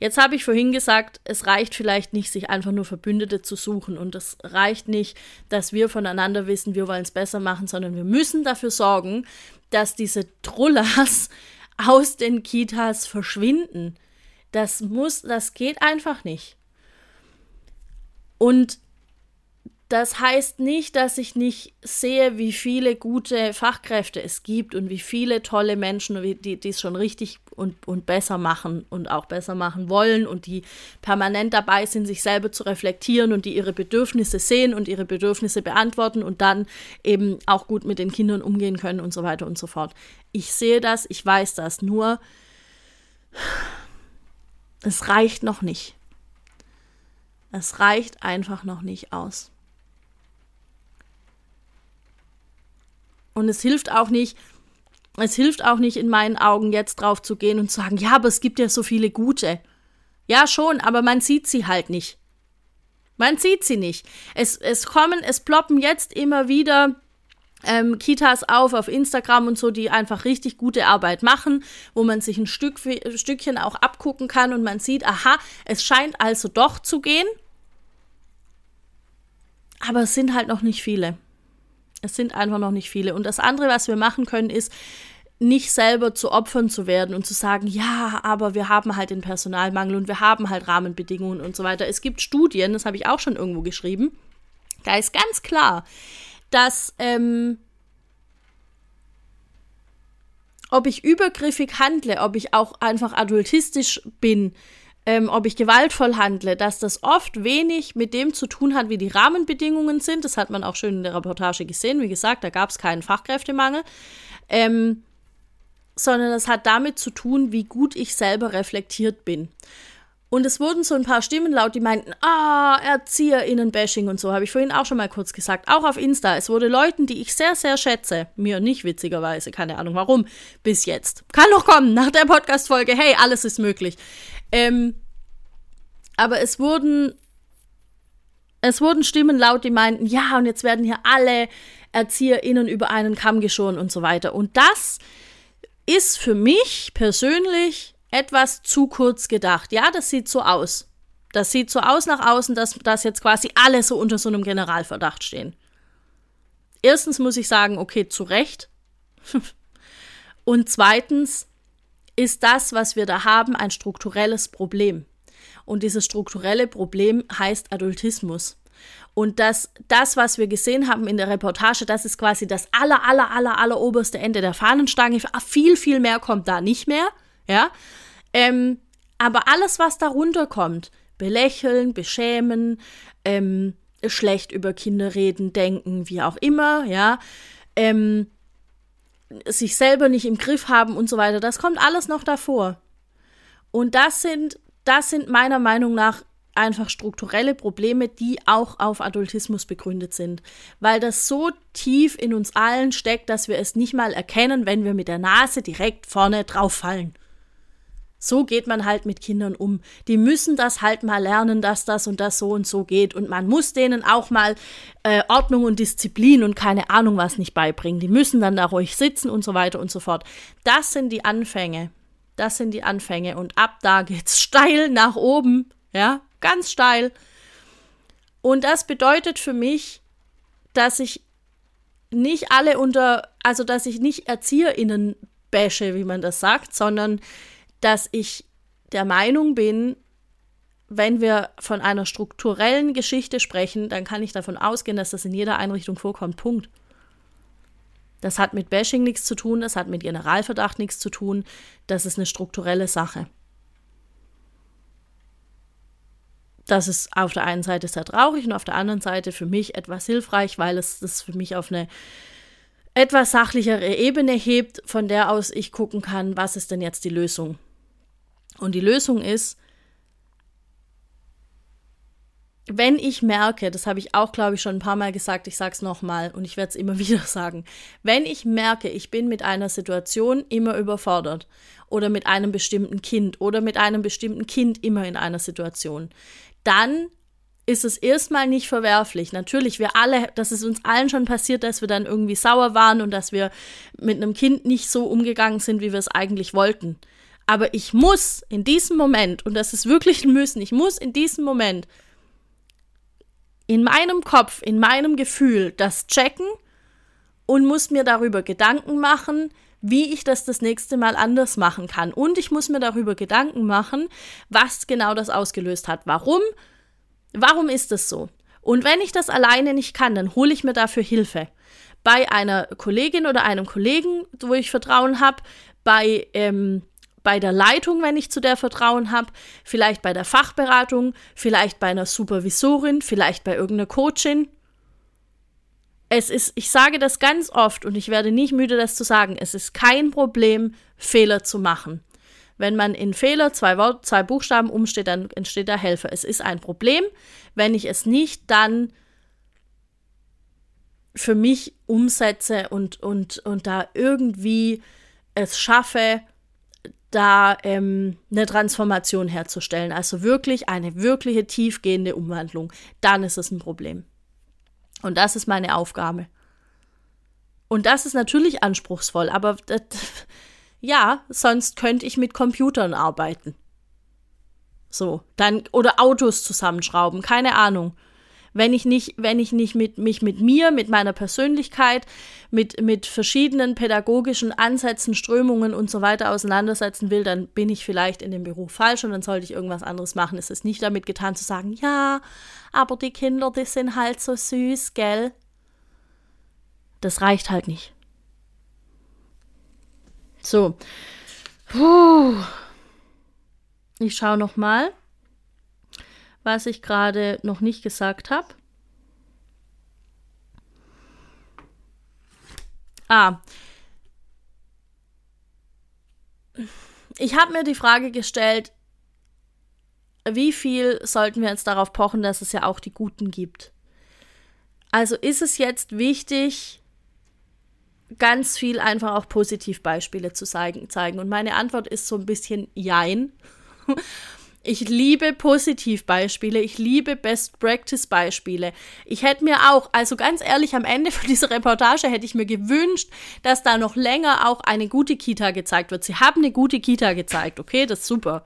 Speaker 1: Jetzt habe ich vorhin gesagt, es reicht vielleicht nicht, sich einfach nur Verbündete zu suchen und es reicht nicht, dass wir voneinander wissen, wir wollen es besser machen, sondern wir müssen dafür sorgen, dass diese Trullas [laughs] aus den Kitas verschwinden. Das muss, das geht einfach nicht. Und das heißt nicht, dass ich nicht sehe, wie viele gute Fachkräfte es gibt und wie viele tolle Menschen, die es schon richtig und, und besser machen und auch besser machen wollen und die permanent dabei sind, sich selber zu reflektieren und die ihre Bedürfnisse sehen und ihre Bedürfnisse beantworten und dann eben auch gut mit den Kindern umgehen können und so weiter und so fort. Ich sehe das, ich weiß das, nur es reicht noch nicht. Es reicht einfach noch nicht aus. Und es hilft auch nicht, es hilft auch nicht in meinen Augen jetzt drauf zu gehen und zu sagen, ja, aber es gibt ja so viele gute. Ja, schon, aber man sieht sie halt nicht. Man sieht sie nicht. Es, es kommen, es ploppen jetzt immer wieder ähm, Kitas auf auf Instagram und so, die einfach richtig gute Arbeit machen, wo man sich ein Stück, Stückchen auch abgucken kann und man sieht, aha, es scheint also doch zu gehen. Aber es sind halt noch nicht viele. Es sind einfach noch nicht viele. Und das andere, was wir machen können, ist, nicht selber zu Opfern zu werden und zu sagen, ja, aber wir haben halt den Personalmangel und wir haben halt Rahmenbedingungen und so weiter. Es gibt Studien, das habe ich auch schon irgendwo geschrieben. Da ist ganz klar, dass ähm, ob ich übergriffig handle, ob ich auch einfach adultistisch bin, ähm, ob ich gewaltvoll handle, dass das oft wenig mit dem zu tun hat, wie die Rahmenbedingungen sind. Das hat man auch schön in der Reportage gesehen. Wie gesagt, da gab es keinen Fachkräftemangel. Ähm, sondern es hat damit zu tun, wie gut ich selber reflektiert bin. Und es wurden so ein paar Stimmen laut, die meinten, ah, ErzieherInnen-Bashing und so, habe ich vorhin auch schon mal kurz gesagt. Auch auf Insta. Es wurde Leuten, die ich sehr, sehr schätze, mir nicht witzigerweise, keine Ahnung warum, bis jetzt. Kann noch kommen, nach der Podcast-Folge, hey, alles ist möglich. Ähm, aber es wurden, es wurden Stimmen laut, die meinten, ja, und jetzt werden hier alle ErzieherInnen über einen Kamm geschoren und so weiter. Und das ist für mich persönlich etwas zu kurz gedacht. Ja, das sieht so aus. Das sieht so aus nach außen, dass, dass jetzt quasi alle so unter so einem Generalverdacht stehen. Erstens muss ich sagen, okay, zu Recht. [laughs] Und zweitens, ist das, was wir da haben, ein strukturelles Problem. Und dieses strukturelle Problem heißt Adultismus. Und das, das, was wir gesehen haben in der Reportage, das ist quasi das aller, aller, aller, aller oberste Ende der Fahnenstange. Viel, viel mehr kommt da nicht mehr. Ja. Ähm, aber alles, was darunter kommt, belächeln, beschämen, ähm, schlecht über Kinder reden, denken, wie auch immer, ja, ähm, sich selber nicht im Griff haben und so weiter, das kommt alles noch davor. Und das sind, das sind meiner Meinung nach einfach strukturelle Probleme, die auch auf Adultismus begründet sind, weil das so tief in uns allen steckt, dass wir es nicht mal erkennen, wenn wir mit der Nase direkt vorne drauf fallen. So geht man halt mit Kindern um. Die müssen das halt mal lernen, dass das und das so und so geht. Und man muss denen auch mal äh, Ordnung und Disziplin und keine Ahnung was nicht beibringen. Die müssen dann da ruhig sitzen und so weiter und so fort. Das sind die Anfänge. Das sind die Anfänge. Und ab da geht's [laughs] steil nach oben. Ja, ganz steil. Und das bedeutet für mich, dass ich nicht alle unter, also dass ich nicht ErzieherInnen bashe, wie man das sagt, sondern dass ich der Meinung bin, wenn wir von einer strukturellen Geschichte sprechen, dann kann ich davon ausgehen, dass das in jeder Einrichtung vorkommt. Punkt. Das hat mit Bashing nichts zu tun, das hat mit Generalverdacht nichts zu tun, das ist eine strukturelle Sache. Das ist auf der einen Seite sehr traurig und auf der anderen Seite für mich etwas hilfreich, weil es das für mich auf eine etwas sachlichere Ebene hebt, von der aus ich gucken kann, was ist denn jetzt die Lösung. Und die Lösung ist, wenn ich merke, das habe ich auch, glaube ich, schon ein paar Mal gesagt, ich sage es nochmal und ich werde es immer [laughs] wieder sagen, wenn ich merke, ich bin mit einer Situation immer überfordert oder mit einem bestimmten Kind oder mit einem bestimmten Kind immer in einer Situation, dann ist es erstmal nicht verwerflich. Natürlich, wir alle, das ist uns allen schon passiert, dass wir dann irgendwie sauer waren und dass wir mit einem Kind nicht so umgegangen sind, wie wir es eigentlich wollten. Aber ich muss in diesem Moment, und das ist wirklich ein Müssen, ich muss in diesem Moment in meinem Kopf, in meinem Gefühl das checken und muss mir darüber Gedanken machen, wie ich das das nächste Mal anders machen kann. Und ich muss mir darüber Gedanken machen, was genau das ausgelöst hat. Warum? Warum ist das so? Und wenn ich das alleine nicht kann, dann hole ich mir dafür Hilfe. Bei einer Kollegin oder einem Kollegen, wo ich Vertrauen habe, bei ähm, bei der Leitung, wenn ich zu der Vertrauen habe, vielleicht bei der Fachberatung, vielleicht bei einer Supervisorin, vielleicht bei irgendeiner Coachin. Es ist, ich sage das ganz oft und ich werde nicht müde, das zu sagen, es ist kein Problem, Fehler zu machen. Wenn man in Fehler zwei, Wort, zwei Buchstaben umsteht, dann entsteht da Helfer. Es ist ein Problem. Wenn ich es nicht dann für mich umsetze und, und, und da irgendwie es schaffe, da ähm, eine Transformation herzustellen, also wirklich eine wirkliche tiefgehende Umwandlung, dann ist es ein Problem. Und das ist meine Aufgabe. Und das ist natürlich anspruchsvoll, aber das, [laughs] ja, sonst könnte ich mit Computern arbeiten. So, dann oder Autos zusammenschrauben, keine Ahnung wenn ich nicht, wenn ich nicht mit, mich mit mir, mit meiner Persönlichkeit, mit, mit verschiedenen pädagogischen Ansätzen, Strömungen und so weiter auseinandersetzen will, dann bin ich vielleicht in dem Beruf falsch und dann sollte ich irgendwas anderes machen. Es ist nicht damit getan zu sagen, ja, aber die Kinder, die sind halt so süß, gell? Das reicht halt nicht. So. Puh. Ich schaue noch mal was ich gerade noch nicht gesagt habe. Ah. Ich habe mir die Frage gestellt, wie viel sollten wir jetzt darauf pochen, dass es ja auch die Guten gibt? Also ist es jetzt wichtig, ganz viel einfach auch Positivbeispiele zu zeigen? Und meine Antwort ist so ein bisschen Jein. Ich liebe Positivbeispiele, ich liebe Best Practice Beispiele. Ich hätte mir auch, also ganz ehrlich, am Ende von dieser Reportage hätte ich mir gewünscht, dass da noch länger auch eine gute Kita gezeigt wird. Sie haben eine gute Kita gezeigt, okay, das ist super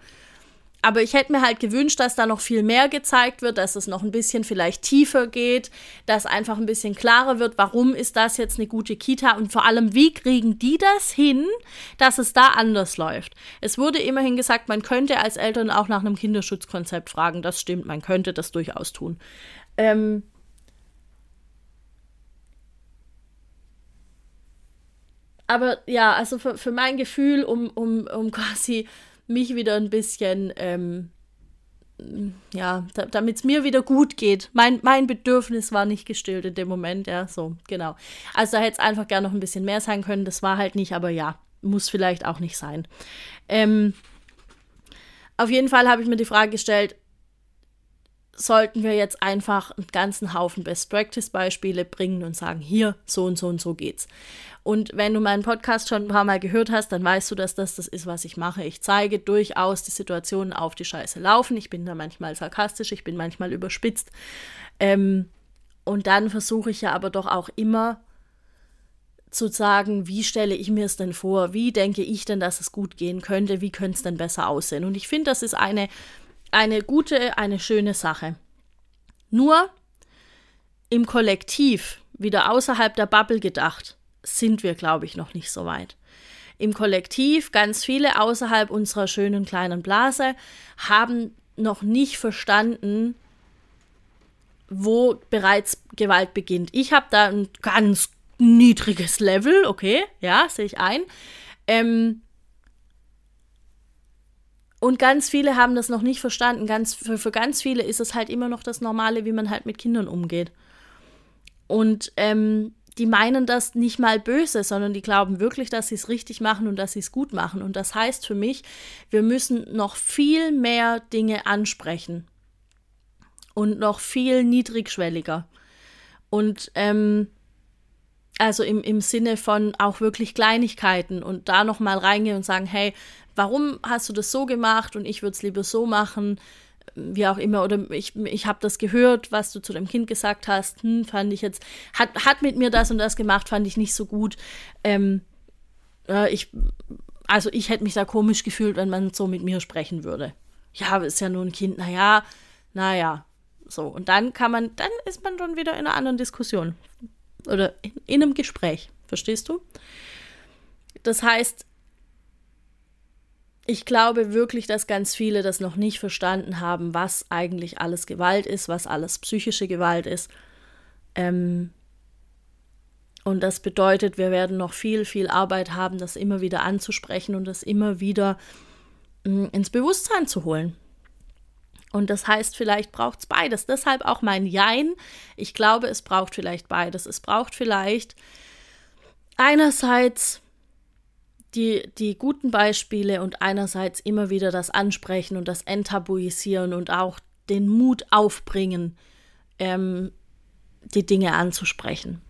Speaker 1: aber ich hätte mir halt gewünscht, dass da noch viel mehr gezeigt wird, dass es noch ein bisschen vielleicht tiefer geht, dass einfach ein bisschen klarer wird, warum ist das jetzt eine gute Kita und vor allem, wie kriegen die das hin, dass es da anders läuft. Es wurde immerhin gesagt, man könnte als Eltern auch nach einem Kinderschutzkonzept fragen. Das stimmt, man könnte das durchaus tun. Ähm, aber ja, also für, für mein Gefühl, um, um, um quasi mich wieder ein bisschen, ähm, ja, da, damit es mir wieder gut geht. Mein, mein Bedürfnis war nicht gestillt in dem Moment, ja, so, genau. Also da hätte es einfach gerne noch ein bisschen mehr sein können, das war halt nicht, aber ja, muss vielleicht auch nicht sein. Ähm, auf jeden Fall habe ich mir die Frage gestellt, sollten wir jetzt einfach einen ganzen Haufen Best Practice Beispiele bringen und sagen, hier, so und so und so geht's. Und wenn du meinen Podcast schon ein paar Mal gehört hast, dann weißt du, dass das das ist, was ich mache. Ich zeige durchaus die Situationen auf, die scheiße laufen. Ich bin da manchmal sarkastisch, ich bin manchmal überspitzt. Ähm, und dann versuche ich ja aber doch auch immer zu sagen, wie stelle ich mir es denn vor? Wie denke ich denn, dass es gut gehen könnte? Wie könnte es denn besser aussehen? Und ich finde, das ist eine, eine gute, eine schöne Sache. Nur im Kollektiv wieder außerhalb der Bubble gedacht, sind wir, glaube ich, noch nicht so weit. Im Kollektiv, ganz viele außerhalb unserer schönen kleinen Blase, haben noch nicht verstanden, wo bereits Gewalt beginnt. Ich habe da ein ganz niedriges Level, okay, ja, sehe ich ein. Ähm, und ganz viele haben das noch nicht verstanden. Ganz, für, für ganz viele ist es halt immer noch das Normale, wie man halt mit Kindern umgeht. Und ähm, die meinen das nicht mal böse, sondern die glauben wirklich, dass sie es richtig machen und dass sie es gut machen. Und das heißt für mich, wir müssen noch viel mehr Dinge ansprechen. Und noch viel niedrigschwelliger. Und ähm, also im, im Sinne von auch wirklich Kleinigkeiten und da nochmal reingehen und sagen, hey, warum hast du das so gemacht und ich würde es lieber so machen, wie auch immer, oder ich, ich habe das gehört, was du zu dem Kind gesagt hast, hm, fand ich jetzt, hat, hat mit mir das und das gemacht, fand ich nicht so gut. Ähm, äh, ich, also ich hätte mich da komisch gefühlt, wenn man so mit mir sprechen würde. Ja, ist ja nur ein Kind, naja, naja, so. Und dann kann man, dann ist man schon wieder in einer anderen Diskussion. Oder in, in einem Gespräch, verstehst du? Das heißt, ich glaube wirklich, dass ganz viele das noch nicht verstanden haben, was eigentlich alles Gewalt ist, was alles psychische Gewalt ist. Ähm und das bedeutet, wir werden noch viel, viel Arbeit haben, das immer wieder anzusprechen und das immer wieder mh, mm, ins Bewusstsein zu holen. Und das heißt, vielleicht braucht es beides. Deshalb auch mein Jein. Ich glaube, es braucht vielleicht beides. Es braucht vielleicht einerseits die, die guten Beispiele und einerseits immer wieder das Ansprechen und das Enttabuisieren und auch den Mut aufbringen, ähm, die Dinge anzusprechen.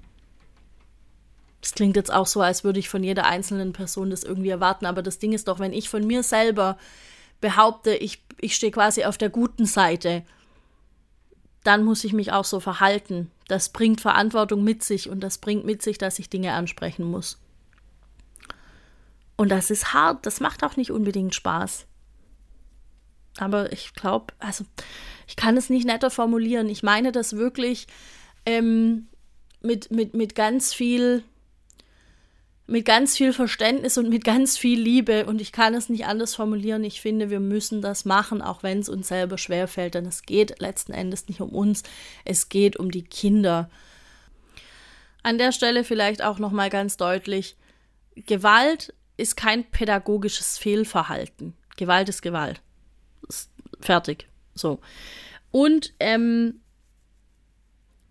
Speaker 1: Das klingt jetzt auch so, als würde ich von jeder einzelnen Person das irgendwie erwarten, aber das Ding ist doch, wenn ich von mir selber behaupte, ich, ich stehe quasi auf der guten Seite, dann muss ich mich auch so verhalten. Das bringt Verantwortung mit sich und das bringt mit sich, dass ich Dinge ansprechen muss. Und das ist hart, das macht auch nicht unbedingt Spaß. Aber ich glaube, also ich kann es nicht netter formulieren. Ich meine das wirklich ähm, mit, mit, mit ganz viel mit ganz viel Verständnis und mit ganz viel Liebe. Und ich kann es nicht anders formulieren. Ich finde, wir müssen das machen, auch wenn es uns selber schwerfällt. Denn es geht letzten Endes nicht um uns, es geht um die Kinder. An der Stelle vielleicht auch nochmal ganz deutlich, Gewalt ist kein pädagogisches Fehlverhalten. Gewalt ist Gewalt. Ist fertig. So. Und ähm,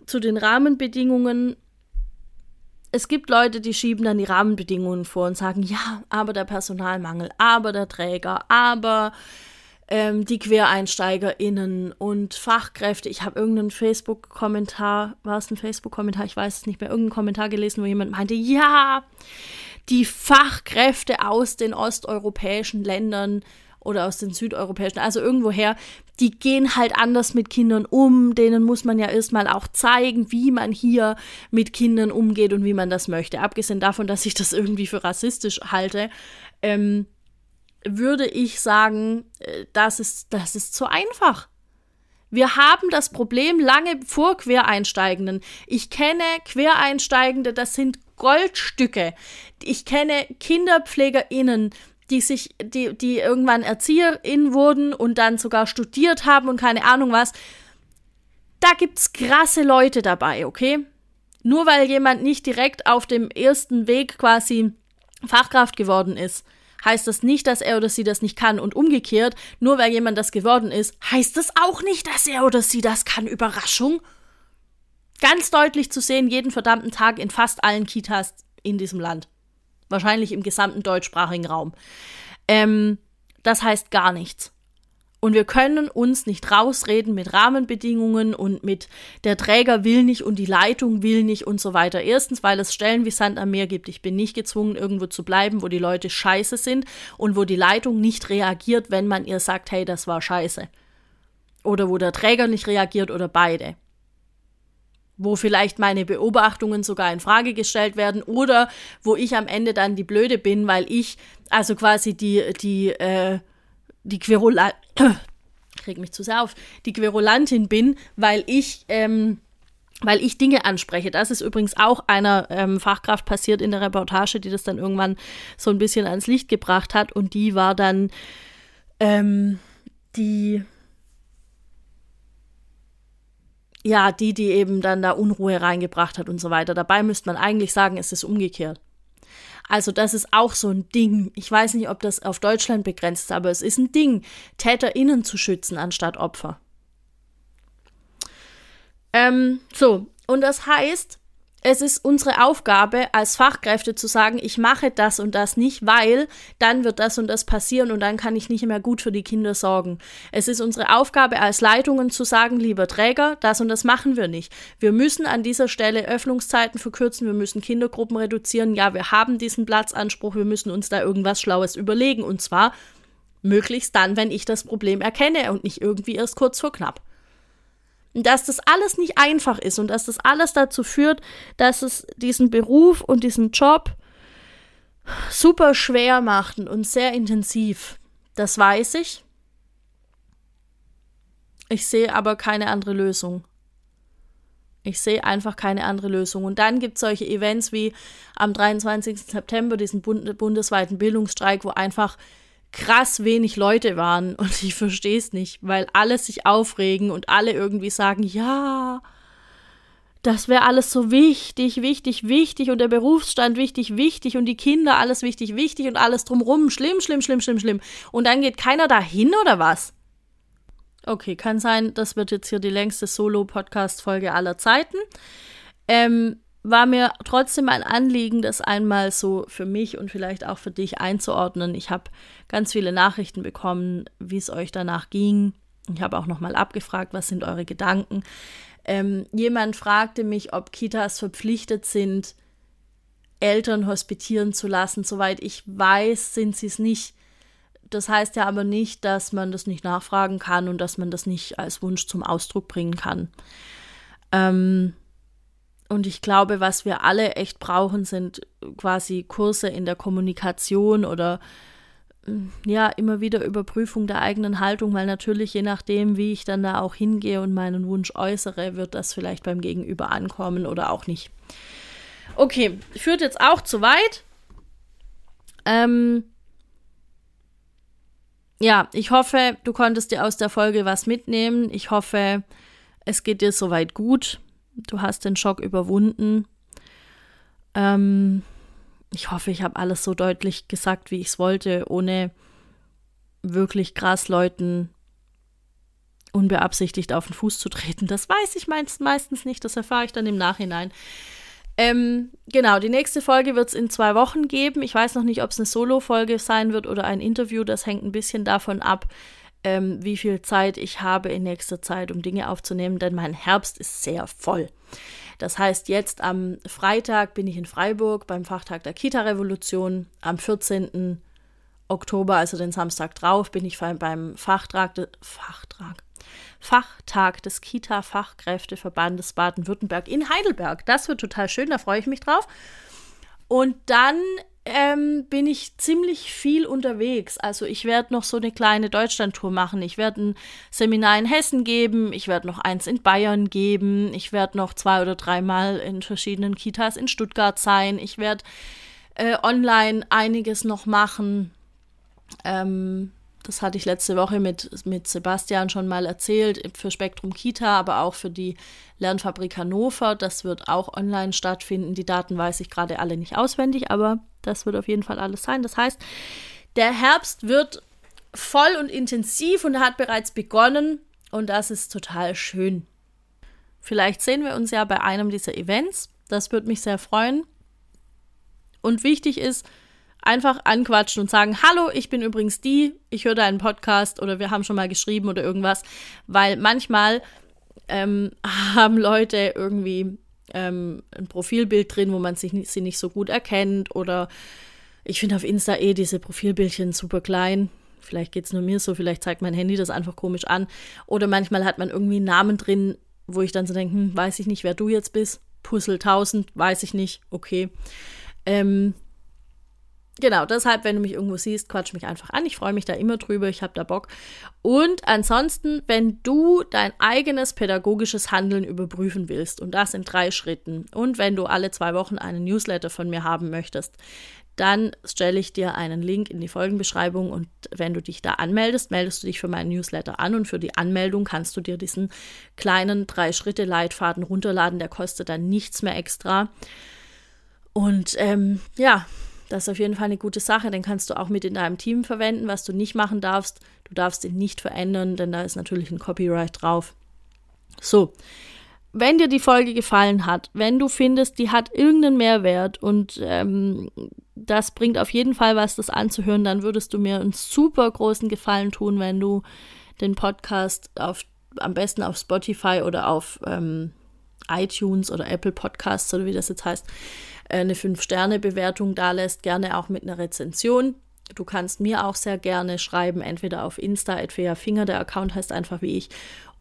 Speaker 1: zu den Rahmenbedingungen. Es gibt Leute, die schieben dann die Rahmenbedingungen vor und sagen, ja, aber der Personalmangel, aber der Träger, aber ähm, die QuereinsteigerInnen und Fachkräfte. Ich habe irgendeinen Facebook-Kommentar, war es ein Facebook-Kommentar, ich weiß es nicht mehr, irgendeinen Kommentar gelesen, wo jemand meinte, ja, die Fachkräfte aus den osteuropäischen Ländern oder aus den südeuropäischen, also irgendwoher, die gehen halt anders mit Kindern um. Denen muss man ja erstmal auch zeigen, wie man hier mit Kindern umgeht und wie man das möchte. Abgesehen davon, dass ich das irgendwie für rassistisch halte, ähm, würde ich sagen, äh, das ist, das ist zu einfach. Wir haben das Problem lange vor Quereinsteigenden. Ich kenne Quereinsteigende, das sind Goldstücke. Ich kenne KinderpflegerInnen, die sich, die, die irgendwann ErzieherInnen wurden und dann sogar studiert haben und keine Ahnung was. Da gibt's krasse Leute dabei, okay? Nur weil jemand nicht direkt auf dem ersten Weg quasi Fachkraft geworden ist, heißt das nicht, dass er oder sie das nicht kann. Und umgekehrt, nur weil jemand das geworden ist, heißt das auch nicht, dass er oder sie das kann. Überraschung ganz deutlich zu sehen, jeden verdammten Tag in fast allen Kitas in diesem Land. Wahrscheinlich im gesamten deutschsprachigen Raum. Ähm, das heißt gar nichts. Und wir können uns nicht rausreden mit Rahmenbedingungen und mit der Träger will nicht und die Leitung will nicht und so weiter. Erstens, weil es Stellen wie Sand am Meer gibt. Ich bin nicht gezwungen, irgendwo zu bleiben, wo die Leute scheiße sind und wo die Leitung nicht reagiert, wenn man ihr sagt, hey, das war scheiße. Oder wo der Träger nicht reagiert oder beide wo vielleicht meine Beobachtungen sogar in Frage gestellt werden oder wo ich am Ende dann die Blöde bin, weil ich also quasi die die äh, die Querulant krieg [coughs] mich zu sehr auf die Querulantin bin, weil ich ähm, weil ich Dinge anspreche. Das ist übrigens auch einer ähm, Fachkraft passiert in der Reportage, die das dann irgendwann so ein bisschen ans Licht gebracht hat. Und die war dann ähm, die, ja, die, die eben dann da Unruhe reingebracht hat und so weiter. Dabei müsste man eigentlich sagen, es ist umgekehrt. Also das ist auch so ein Ding. Ich weiß nicht, ob das auf Deutschland begrenzt ist, aber es ist ein Ding, TäterInnen zu schützen anstatt Opfer. Ähm, so, und das heißt, es ist unsere Aufgabe als Fachkräfte zu sagen, ich mache das und das nicht, weil dann wird das und das passieren und dann kann ich nicht mehr gut für die Kinder sorgen. Es ist unsere Aufgabe als Leitungen zu sagen, lieber Träger, das und das machen wir nicht. Wir müssen an dieser Stelle Öffnungszeiten verkürzen, wir müssen Kindergruppen reduzieren. Ja, wir haben diesen Platzanspruch, wir müssen uns da irgendwas Schlaues überlegen und zwar möglichst dann, wenn ich das Problem erkenne und nicht irgendwie erst kurz vor knapp dass das alles nicht einfach ist und dass das alles dazu führt, dass es diesen Beruf und diesen Job super schwer macht und sehr intensiv. Das weiß ich. Ich sehe aber keine andere Lösung. Ich sehe einfach keine andere Lösung. Und dann gibt es solche Events wie am 23. September, diesen bundesweiten Bildungsstreik, wo einfach krass wenig Leute waren und ich verstehe es nicht, weil alle sich aufregen und alle irgendwie sagen, ja, das wäre alles so wichtig, wichtig, wichtig und der Berufsstand wichtig, wichtig und die Kinder alles wichtig, wichtig und alles drumrum schlimm, schlimm, schlimm, schlimm, schlimm. Und dann geht keiner dahin oder was? Okay, kann sein, das wird jetzt hier die längste Solo-Podcast-Folge aller Zeiten. Ähm, war mir trotzdem ein Anliegen, das einmal so für mich und vielleicht auch für dich einzuordnen. Ich habe ganz viele Nachrichten bekommen, wie es euch danach ging. Ich habe auch nochmal abgefragt, was sind eure Gedanken. Ähm, jemand fragte mich, ob Kitas verpflichtet sind, Eltern hospitieren zu lassen. Soweit ich weiß, sind sie es nicht. Das heißt ja aber nicht, dass man das nicht nachfragen kann und dass man das nicht als Wunsch zum Ausdruck bringen kann. Ähm, und ich glaube, was wir alle echt brauchen, sind quasi Kurse in der Kommunikation oder mm, ja, immer wieder Überprüfung der eigenen Haltung, weil natürlich je nachdem, wie ich dann da auch hingehe und meinen Wunsch äußere, wird das vielleicht beim Gegenüber ankommen oder auch nicht. Okay, führt jetzt auch zu weit. Ähm, ja, ich hoffe, du konntest dir aus der Folge was mitnehmen. Ich hoffe, es geht dir soweit gut du hast den Schock überwunden. Ähm, ich hoffe, ich habe alles so deutlich gesagt, wie ich es wollte, ohne wirklich krass Leuten unbeabsichtigt auf den Fuß zu treten. Das weiß ich meistens nicht, das erfahre ich dann im Nachhinein. Ähm, genau, die nächste Folge wird es in zwei Wochen geben. Ich weiß noch nicht, ob es eine Solo-Folge sein wird oder ein Interview. Das hängt ein bisschen davon ab, ähm, wie viel Zeit ich habe in nächster Zeit, um Dinge aufzunehmen, denn mein Herbst ist sehr voll. Das heißt, jetzt am Freitag bin ich in Freiburg beim Fachtag der Kita-Revolution. Am 14. Oktober, also den Samstag drauf, bin ich beim Fachtrag, de, Fachtrag, Fachtag des Kita-Fachkräfteverbandes Baden-Württemberg in Heidelberg. Das wird total schön, da freue ich mich drauf. Und dann ähm, bin ich ziemlich viel unterwegs. Also ich werde noch so eine kleine Deutschlandtour machen. Ich werde ein Seminar in Hessen geben, ich werde noch eins in Bayern geben, ich werde noch zwei oder dreimal in verschiedenen Kitas in Stuttgart sein, ich werde äh, online einiges noch machen. Ähm, das hatte ich letzte Woche mit, mit Sebastian schon mal erzählt, für Spektrum Kita, aber auch für die Lernfabrik Hannover. Das wird auch online stattfinden. Die Daten weiß ich gerade alle nicht auswendig, aber das wird auf jeden Fall alles sein. Das heißt, der Herbst wird voll und intensiv und hat bereits begonnen und das ist total schön. Vielleicht sehen wir uns ja bei einem dieser Events. Das würde mich sehr freuen. Und wichtig ist, einfach anquatschen und sagen, hallo, ich bin übrigens die, ich höre deinen Podcast oder wir haben schon mal geschrieben oder irgendwas, weil manchmal ähm, [laughs] haben Leute irgendwie ähm, ein Profilbild drin, wo man sich sie nicht so gut erkennt oder ich finde auf Insta eh diese Profilbildchen super klein. Vielleicht geht es nur mir so, vielleicht zeigt mein Handy das einfach komisch an. Oder manchmal hat man irgendwie einen Namen drin, wo ich dann so denke, hm, weiß ich nicht, wer du jetzt bist. Puzzle 1000, weiß ich nicht, okay. Ähm, genau, deshalb, wenn du mich irgendwo siehst, quatsch mich einfach an. Ich freue mich da immer drüber, ich habe da Bock. Und ansonsten, wenn du dein eigenes pädagogisches Handeln überprüfen willst, und das in drei Schritten, und wenn du alle zwei Wochen einen Newsletter von mir haben möchtest, dann stelle ich dir einen Link in die Folgenbeschreibung und wenn du dich da anmeldest, meldest du dich für meinen Newsletter an und für die Anmeldung kannst du dir diesen kleinen Drei-Schritte-Leitfaden runterladen, der kostet dann nichts mehr extra. Und ähm, ja, das ist auf jeden Fall eine gute Sache. Den kannst du auch mit in deinem Team verwenden. Was du nicht machen darfst, du darfst ihn nicht verändern, denn da ist natürlich ein Copyright drauf. So, wenn dir die Folge gefallen hat, wenn du findest, die hat irgendeinen Mehrwert und ähm, das bringt auf jeden Fall was, das anzuhören, dann würdest du mir einen super großen Gefallen tun, wenn du den Podcast auf, am besten auf Spotify oder auf ähm, iTunes oder Apple Podcasts oder wie das jetzt heißt, äh, eine 5-Sterne-Bewertung da lässt, gerne auch mit einer Rezension. Du kannst mir auch sehr gerne schreiben, entweder auf Insta, Finger, der Account heißt einfach wie ich,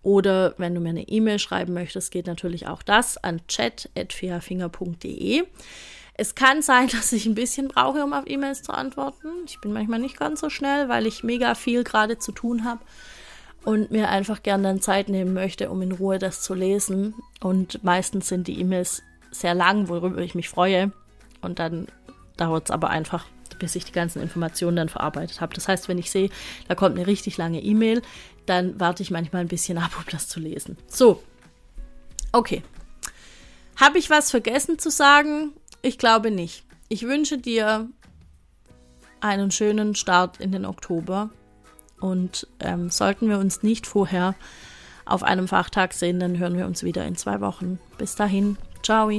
Speaker 1: oder wenn du mir eine E-Mail schreiben möchtest, geht natürlich auch das an chat.feafinger.de. Es kann sein, [laughs] dass ich ein bisschen brauche, um auf E-Mails zu antworten. Ich bin manchmal nicht ganz so schnell, weil ich mega viel gerade zu tun habe und mir einfach gerne dann Zeit nehmen möchte, um in Ruhe das zu lesen. Und meistens sind die E-Mails sehr lang, worüber ich mich freue. Und dann dauert es aber einfach, bis ich die ganzen Informationen dann verarbeitet habe. Das heißt, wenn ich sehe, da kommt eine richtig lange E-Mail, dann warte ich manchmal ein bisschen ab, [laughs] um das zu lesen. So, okay. Habe ich was vergessen zu sagen? Ich glaube nicht. Ich wünsche dir einen schönen Start in den Oktober. Und ähm, sollten wir uns nicht vorher auf einem Fachtag sehen, dann hören wir uns wieder in zwei Wochen. Bis dahin, ciao.